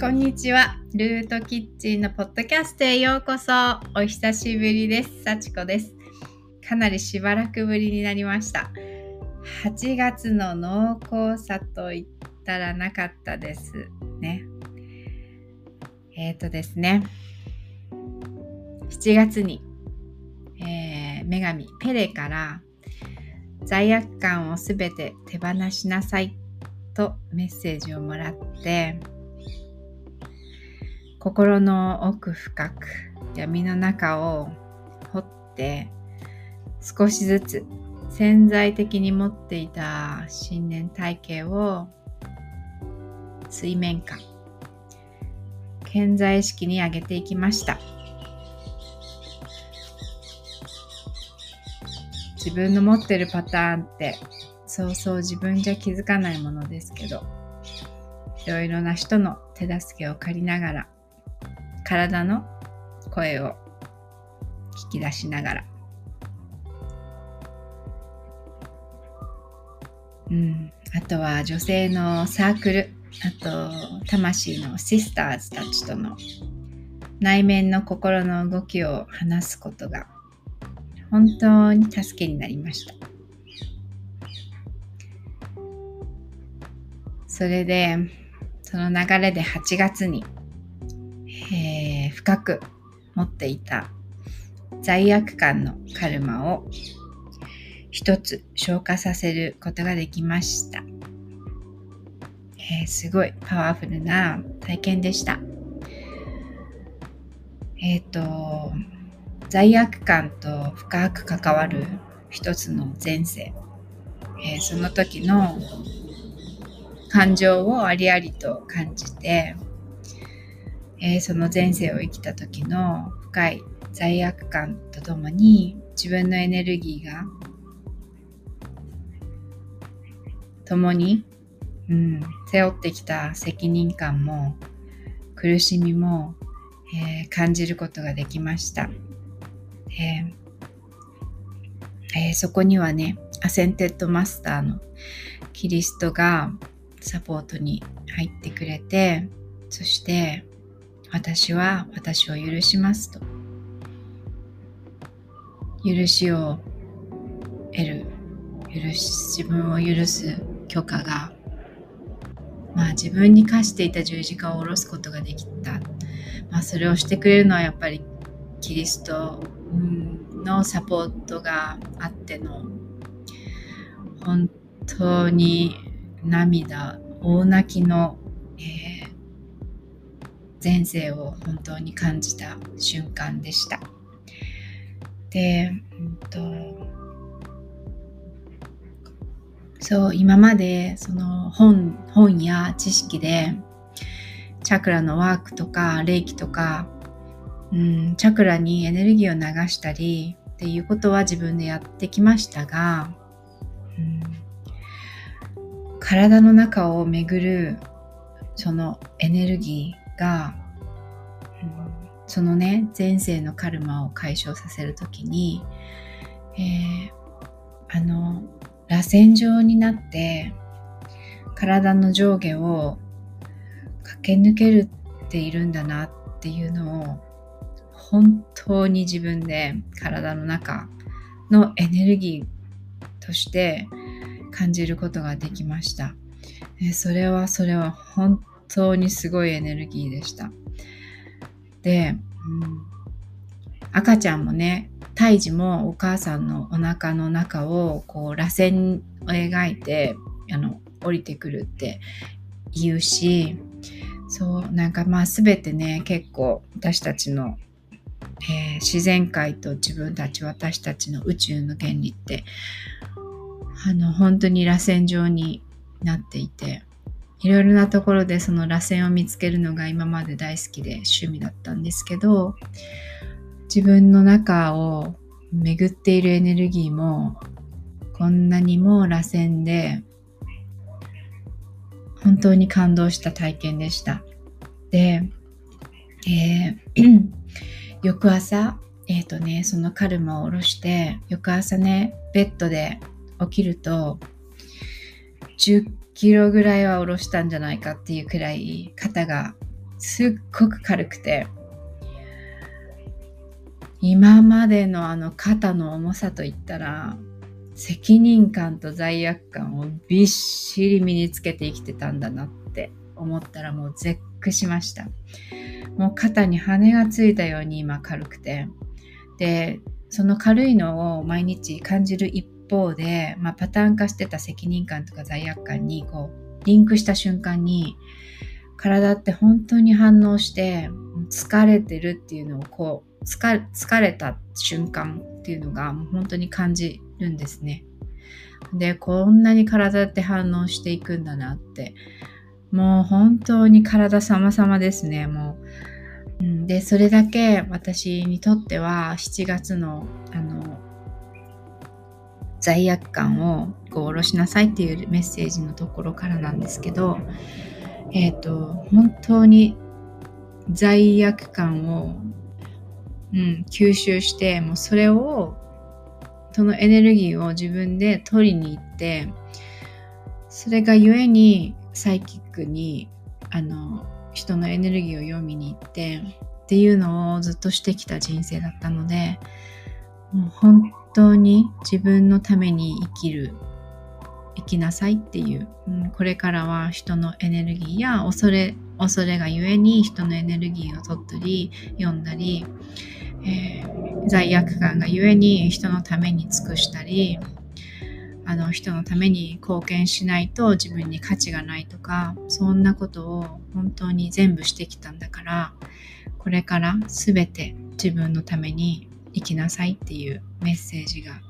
こんにちは。ルートキッチンのポッドキャストへようこそ。お久しぶりです。幸子です。かなりしばらくぶりになりました。8月の濃厚さと言ったらなかったですね。えっ、ー、とですね。7月に、えー、女神ペレから罪悪感をすべて手放しなさいとメッセージをもらって心の奥深く闇の中を掘って少しずつ潜在的に持っていた信念体系を水面下健在意識に上げていきました。自分の持ってるパターンってそうそう自分じゃ気づかないものですけどいろいろな人の手助けを借りながら体の声を聞き出しながら、うん、あとは女性のサークル。あと魂のシスターズたちとの内面の心の動きを話すことが本当に助けになりました。それでその流れで8月にえー、深く持っていた罪悪感のカルマを一つ消化させることができました、えー、すごいパワフルな体験でした。えっ、ー、と罪悪感と深く関わる一つの前世、えー、その時の感情をありありと感じてえー、その前世を生きた時の深い罪悪感とともに自分のエネルギーが共に、うん、背負ってきた責任感も苦しみも、えー、感じることができました、えーえー、そこにはね ascended master のキリストがサポートに入ってくれてそして私は私を許しますと。許しを得る。許し自分を許す許可がまあ自分に課していた十字架を下ろすことができた、まあ、それをしてくれるのはやっぱりキリストのサポートがあっての本当に涙大泣きの、えー前世を本当に感じた瞬間でした。で、うんと、そう今までその本本や知識でチャクラのワークとか霊気とか、うん、チャクラにエネルギーを流したりっていうことは自分でやってきましたが、うん、体の中を巡るそのエネルギーが、うん、そのね前世のカルマを解消させる時に、えー、あの螺旋状になって体の上下を駆け抜けるっているんだなっていうのを本当に自分で体の中のエネルギーとして感じることができました。それはそれは本当にすごいエネルギーでした。で、うん、赤ちゃんもね胎児もお母さんのお腹の中をこう螺旋を描いてあの降りてくるって言うしそうなんかまあ全てね結構私たちの、えー、自然界と自分たち私たちの宇宙の原理ってあの本当に螺旋状になっていていろいろなところでその螺旋を見つけるのが今まで大好きで趣味だったんですけど自分の中を巡っているエネルギーもこんなにも螺旋で本当に感動した体験でした。で、えー、翌朝、えっ、ー、とね、そのカルマを下ろして、翌朝ね、ベッドで起きると、10キロぐらいは下ろしたんじゃないかっていうくらい肩がすっごく軽くて。今までのあの肩の重さといったら責任感と罪悪感をびっしり身につけて生きてたんだなって思ったらもう絶句しました。もう肩に羽がついたように今軽くて。でその軽いのを毎日感じる一方で、まあ、パターン化してた責任感とか罪悪感にこうリンクした瞬間に体って本当に反応して疲れてるっていうのをこう疲れた瞬間っていうのがもう本当に感じるんですね。でこんなに体って反応していくんだなってもう本当に体様々ですねもう、でそれだけ私にとっては7月のあの罪悪感をこう下ろしなさいっていうメッセージのところからなんですけどえっ、ー、と本当に罪悪感を、うん、吸収してもうそれをそのエネルギーを自分で取りに行ってそれがゆえにサイキックにあの人のエネルギーを読みに行ってっていうのをずっとしてきた人生だったのでもう本当に自分のために生きる生きなさいっていう、うん、これからは人のエネルギーや恐れ恐れがゆえに人のエネルギーを取ったり読んだり、えー、罪悪感がゆえに人のために尽くしたりあの人のために貢献しないと自分に価値がないとかそんなことを本当に全部してきたんだからこれから全て自分のために生きなさいっていうメッセージが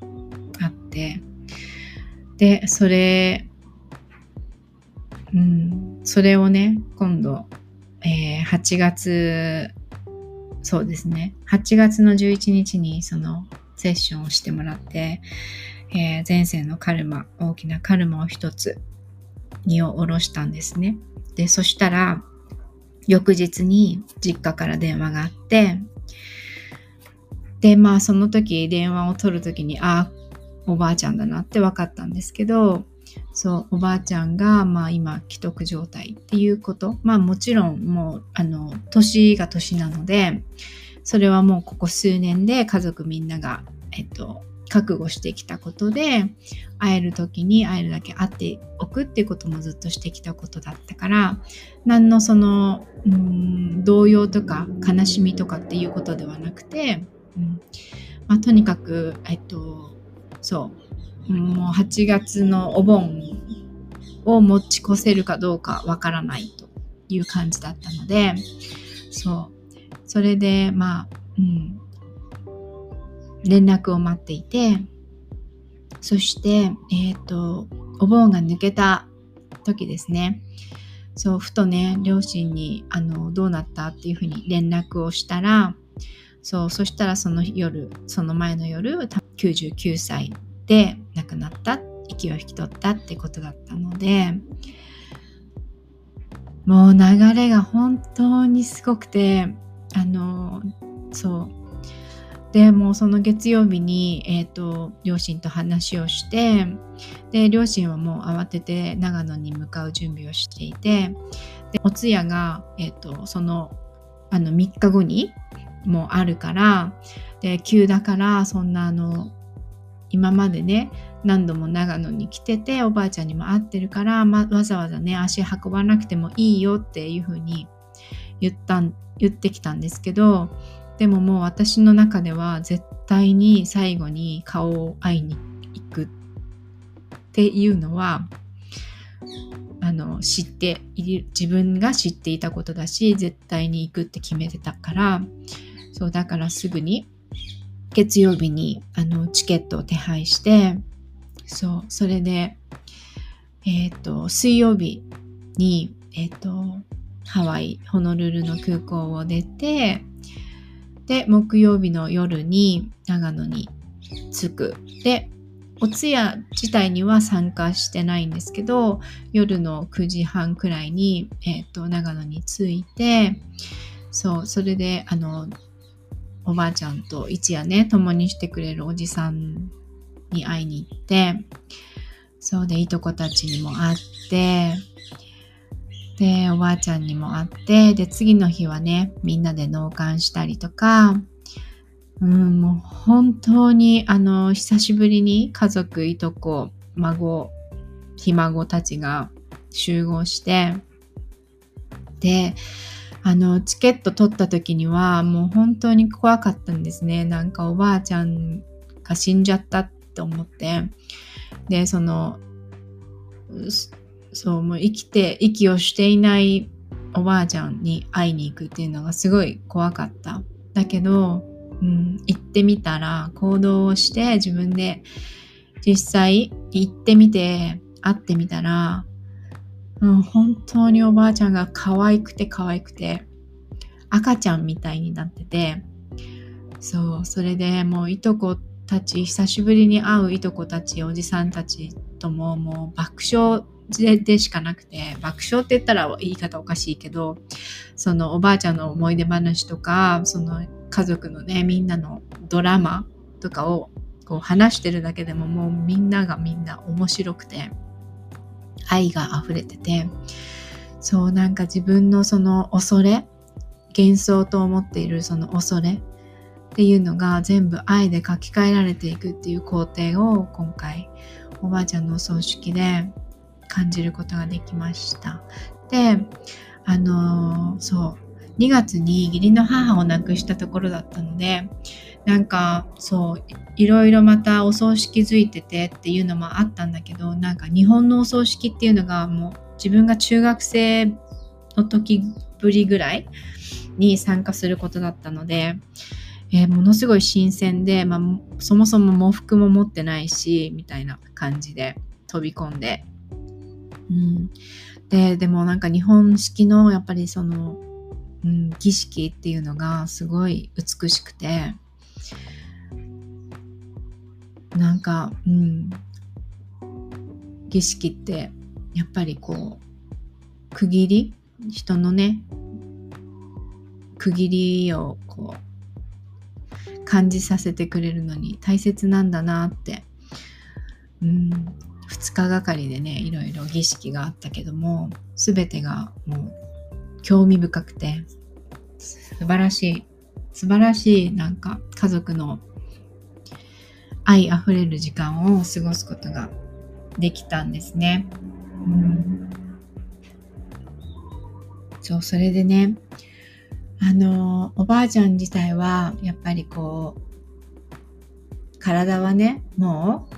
あってでそれうんそれをね今度、えー、8月そうですね8月の11日にそのセッションをしてもらってえー、前世のカルマ、大きなカルマを一つ荷を下ろしたんですね。で、そしたら、翌日に実家から電話があって、で、まあその時電話を取る時に、あ、おばあちゃんだなって分かったんですけど、そう、おばあちゃんが、まあ今、既得状態っていうこと。まあもちろんもう、あの、年が年なので、それはもうここ数年で家族みんなが、えっと、覚悟してきたことで会える時に会えるだけ会っておくっていうこともずっとしてきたことだったから何のそのうん動揺とか悲しみとかっていうことではなくて、まあ、とにかくえっとそう。もう8月のお盆を持ち越せるかどうかわからないという感じだったのでそう。それでまあ、うん、連絡を待っていてそしてえっ、とお盆が抜けた時ですね。そうふとね両親にあのどうなったっていうふうに連絡をしたらそうそしたらその夜その前の夜99歳で亡くなった息を引き取ったってことだったのでもう流れが本当にすごくてあのそう。でもうその月曜日に、えーと、両親と話をしてで両親はもう慌てて長野に向かう準備をしていてでお通夜が、えーと、そのあの3日後にもあるからで急だからそんなあの今までね何度も長野に来てておばあちゃんにも会ってるから、ま、わざわざね足運ばなくてもいいよっていうふうに言った言ってきたんですけどでももう私の中では絶対に最後に顔を会いに行くっていうのはあの知っている自分が知っていたことだし絶対に行くって決めてたからそうだからすぐに月曜日にあのチケットを手配してそうそれでえ、ー、と水曜日にえ、ー、とハワイホノルルの空港を出てで、木曜日の夜に長野に着く。で、お通夜自体には参加してないんですけど、夜の9時半くらいに、え、ー、と、長野に着いて、そう、それで、あの、おばあちゃんと一夜ね、共にしてくれるおじさんに会いに行って、そうで、いとこたちにも会って、で、おばあちゃんにも会って、で、次の日はね、みんなで納棺したりとか、うん、もう本当に、あの、久しぶりに家族、いとこ、孫、ひ孫たちが集合して、で、あの、チケット取った時にはもう本当に怖かったんですね。なんかおばあちゃんが死んじゃったって思って。で、その、そう、もう生きて、息をしていないおばあちゃんに会いに行くっていうのがすごい怖かった。だけど、うん、行ってみたら、行動をして自分で実際行ってみて、会ってみたら、うん、本当におばあちゃんが可愛くて可愛くて、赤ちゃんみたいになってて、そう、それでもういとこたち、久しぶりに会ういとこたち、おじさんたちとももう爆笑でしかなくて、爆笑って言ったら言い方おかしいけど、そのおばあちゃんの思い出話とか、その家族のね、みんなのドラマとかをこう話してるだけでももうみんながみんな面白くて、愛が溢れててそうなんか自分のその恐れ幻想と思っているその恐れっていうのが全部愛で書き換えられていくっていう工程を今回おばあちゃんのお葬式で感じることができました。で、あのー、そう、2月に義理の母を亡くしたところだったので、なんかそういろいろまたお葬式づいててっていうのもあったんだけどなんか日本のお葬式っていうのがもう自分が中学生の時ぶりぐらいに参加することだったので、えー、ものすごい新鮮で、まあ、そもそも喪服も持ってないしみたいな感じで飛び込んで、うん、ででもなんか日本式のやっぱりその、うん、儀式っていうのがすごい美しくてなんか、うん、儀式ってやっぱりこう区切り？人のね区切りをこう感じさせてくれるのに大切なんだなって、うん、2日がかりでねいろいろ儀式があったけども全てがもう興味深くて素晴らしい。素晴らしいなんか家族の愛あふれる時間を過ごすことができたんですね。うん、そうそれでねあのおばあちゃん自体はやっぱりこう体はねも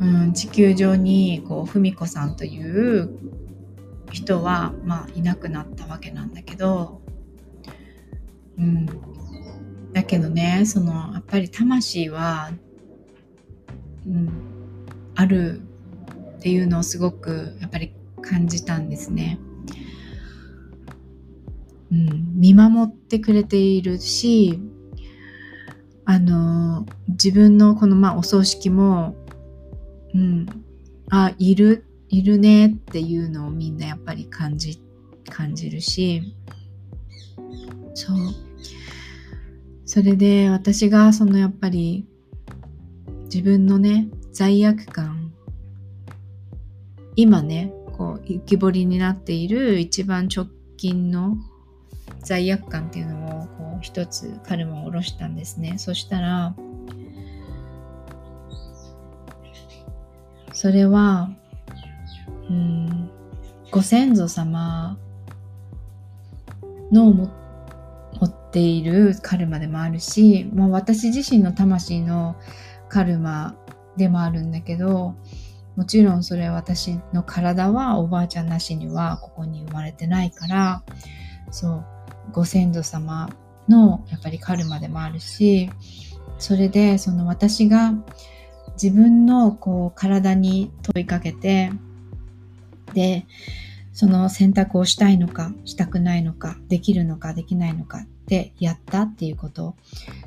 う、うん、地球上にこう文子さんという人は、まあ、いなくなったわけなんだけど、うん、だけどねそのやっぱり魂は、うん、あるっていうのをすごくやっぱり感じたんですね。うん、見守ってくれているしあの自分のこのまあお葬式も、うん、あいるいるねっていうのをみんなやっぱり感じ感じるし。そう。それで私がそのやっぱり自分のね罪悪感。今ねこう浮き彫りになっている一番直近の罪悪感っていうのをこう一つカルマを下ろしたんですね。そしたらそれはうんご先祖様のもっているカルマでもあるし、もう私自身の魂のカルマでもあるんだけど、もちろんそれ私の体はおばあちゃんなしにはここに生まれてないから、そう、ご先祖様のやっぱりカルマでもあるし、それでその私が自分のこう体に問いかけて、で、その選択をしたいのか、したくないのか、できるのか、できないのかってやったっていうこと。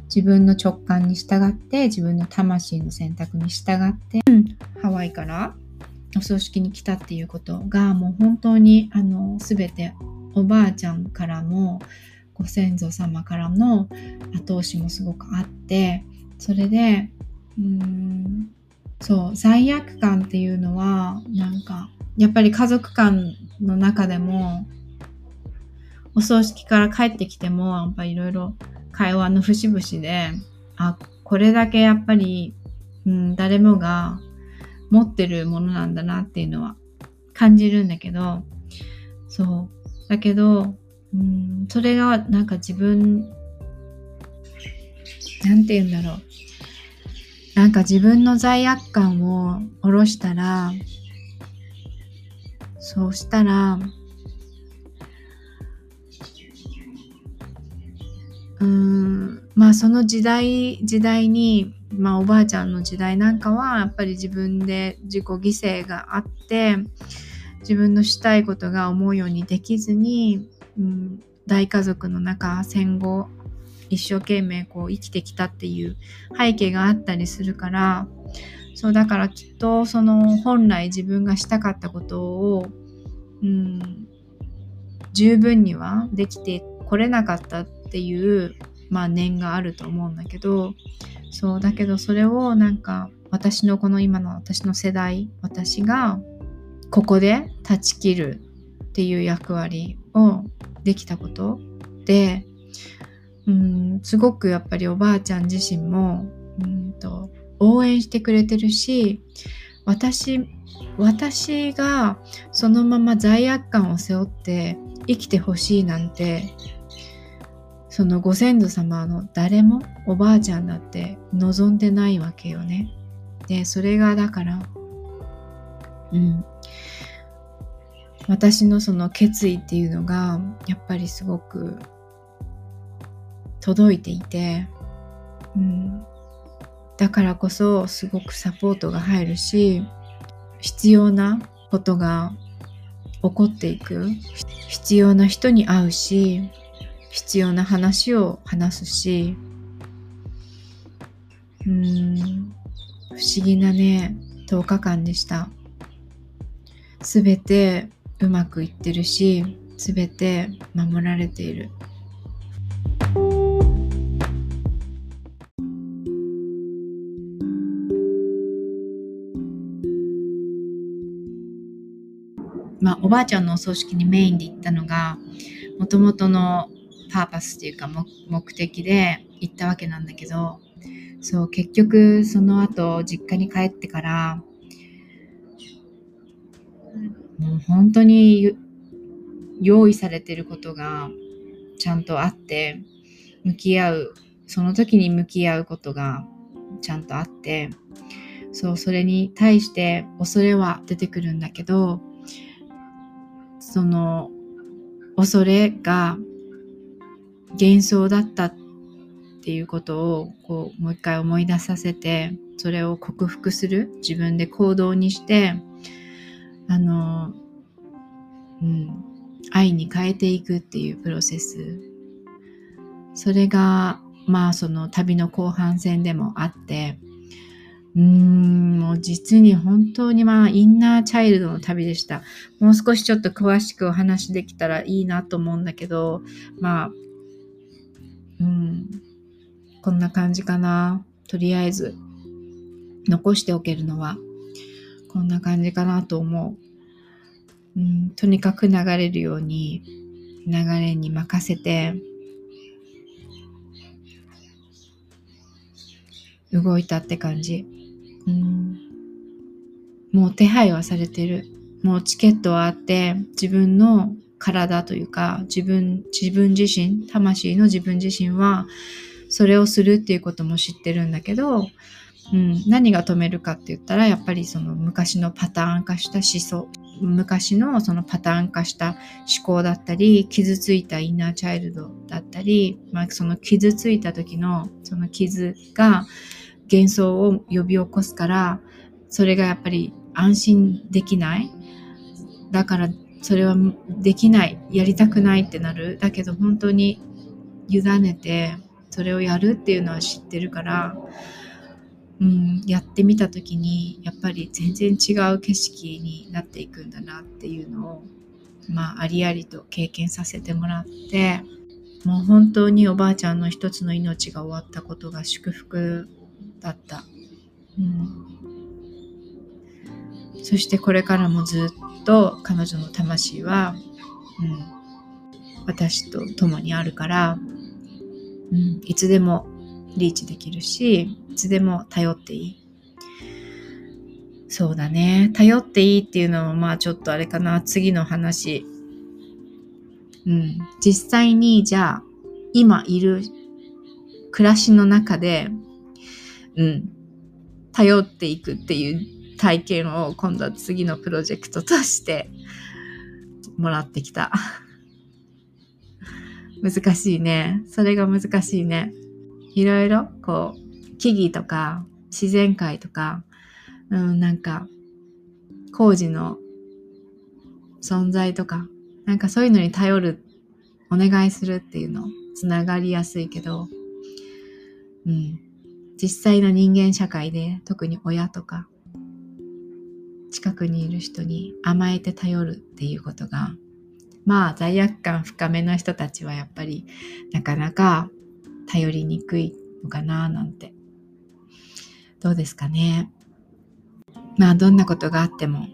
自分の直感に従って自分の魂の選択に従って、うん、ハワイからお葬式に来たっていうことがもう本当にあの全ておばあちゃんからもご先祖様からの後押しもすごくあってそれでうーんそう罪悪感っていうのはなんかやっぱり家族間の中でもお葬式から帰ってきても、やっぱいろいろ会話の節々で、あ、これだけやっぱり、うん、誰もが持ってるものなんだなっていうのは感じるんだけど、そう。だけど、うん、それがなんか自分、なんて言うんだろう。なんか自分の罪悪感を下ろしたら、そうしたら、うん、まあその時代、時代に、まあおばあちゃんの時代なんかは、やっぱり自分で自己犠牲があって、自分のしたいことが思うようにできずに、うん、大家族の中、戦後、一生懸命こう生きてきたっていう背景があったりするから、そうだからきっとその本来自分がしたかったことを、うん、十分にはできてこれなかったっていう、まあ、念があると思うんだけどそうだけどそれをなんか私のこの今の私の世代私がここで断ち切るっていう役割をできたことでうんすごくやっぱりおばあちゃん自身もうんと応援してくれてるし私私がそのまま罪悪感を背負って生きてほしいなんてそのご先祖様の誰もおばあちゃんだって望んでないわけよね。で、それがだから、うん。私のその決意っていうのが、やっぱりすごく届いていて、うん。だからこそすごくサポートが入るし、必要なことが起こっていく。必要な人に会うし、必要な話を話すしうん不思議なね10日間でしたすべてうまくいってるしすべて守られているおばあちゃんのお葬式にメインで行ったのがもともとのパーパスっていうか目的で行ったわけなんだけど、そう、結局その後実家に帰ってから、もう本当に用意されてることがちゃんとあって、向き合う、その時に向き合うことがちゃんとあって、そう、それに対して恐れは出てくるんだけど、その恐れが幻想だったっていうことをこうもう一回思い出させてそれを克服する自分で行動にしてあのうん愛に変えていくっていうプロセス。それがまあその旅の後半戦でもあってうん、もう実に本当にまあインナーチャイルドの旅でした。もう少しちょっと詳しくお話できたらいいなと思うんだけど、まあうん。こんな感じかな。とりあえず、残しておけるのは、こんな感じかなと思う。うん、とにかく流れるように、流れに任せて、動いたって感じ。うん、もう手配はされてる。もうチケットはあって、自分の体というか自分自分自身魂の自分自身はそれをするっていうことも知ってるんだけど、うん、何が止めるかって言ったらやっぱりその昔のパターン化した思想昔のそのパターン化した思考だったり傷ついたインナーチャイルドだったり、まあ、その傷ついた時のその傷が幻想を呼び起こすからそれがやっぱり安心できないだからそれはできない、やりたくないってなる。だけど本当に委ねて、それをやるっていうのは知ってるから、うん、やってみた時に、やっぱり全然違う景色になっていくんだなっていうのを、まあ、ありありと経験させてもらって、もう本当におばあちゃんの一つの命が終わったことが祝福だった。うん、そしてこれからもずっと彼女の魂は、うん、私と共にあるから、うん、いつでもリーチできるしいつでも頼っていい。そうだね。頼っていいっていうのはまあちょっとあれかな。次の話。うん。実際にじゃあ今いる暮らしの中でうん頼っていくっていう体験を今度は次のプロジェクトとして もらってきた。難しいね。それが難しいね。いろいろ、こう、木々とか、自然界とか、うん、なんか、工事の存在とか、なんかそういうのに頼る、お願いするっていうの、つながりやすいけど、うん、実際の人間社会で、特に親とか、近くにいる人に甘えて頼るっていうことがまあ罪悪感深めの人たちはやっぱりなかなか頼りにくいのかななんて。どうですかね。まあどんなことがあっても、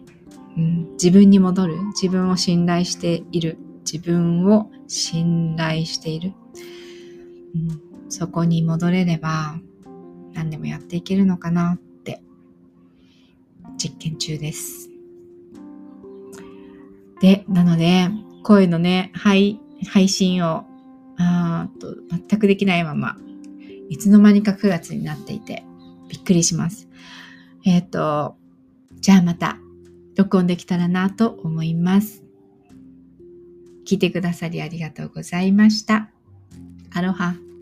うん、自分に戻る。自分を信頼している。自分を信頼している、うん、そこに戻れれば何でもやっていけるのかなって実験中ですでなので声のね、配配信をあと全くできないまま、いつの間にか9月になっていて、びっくりします。えっ、ー、と、じゃあまた録音できたらなと思います。聞いてくださりありがとうございました。アロハ。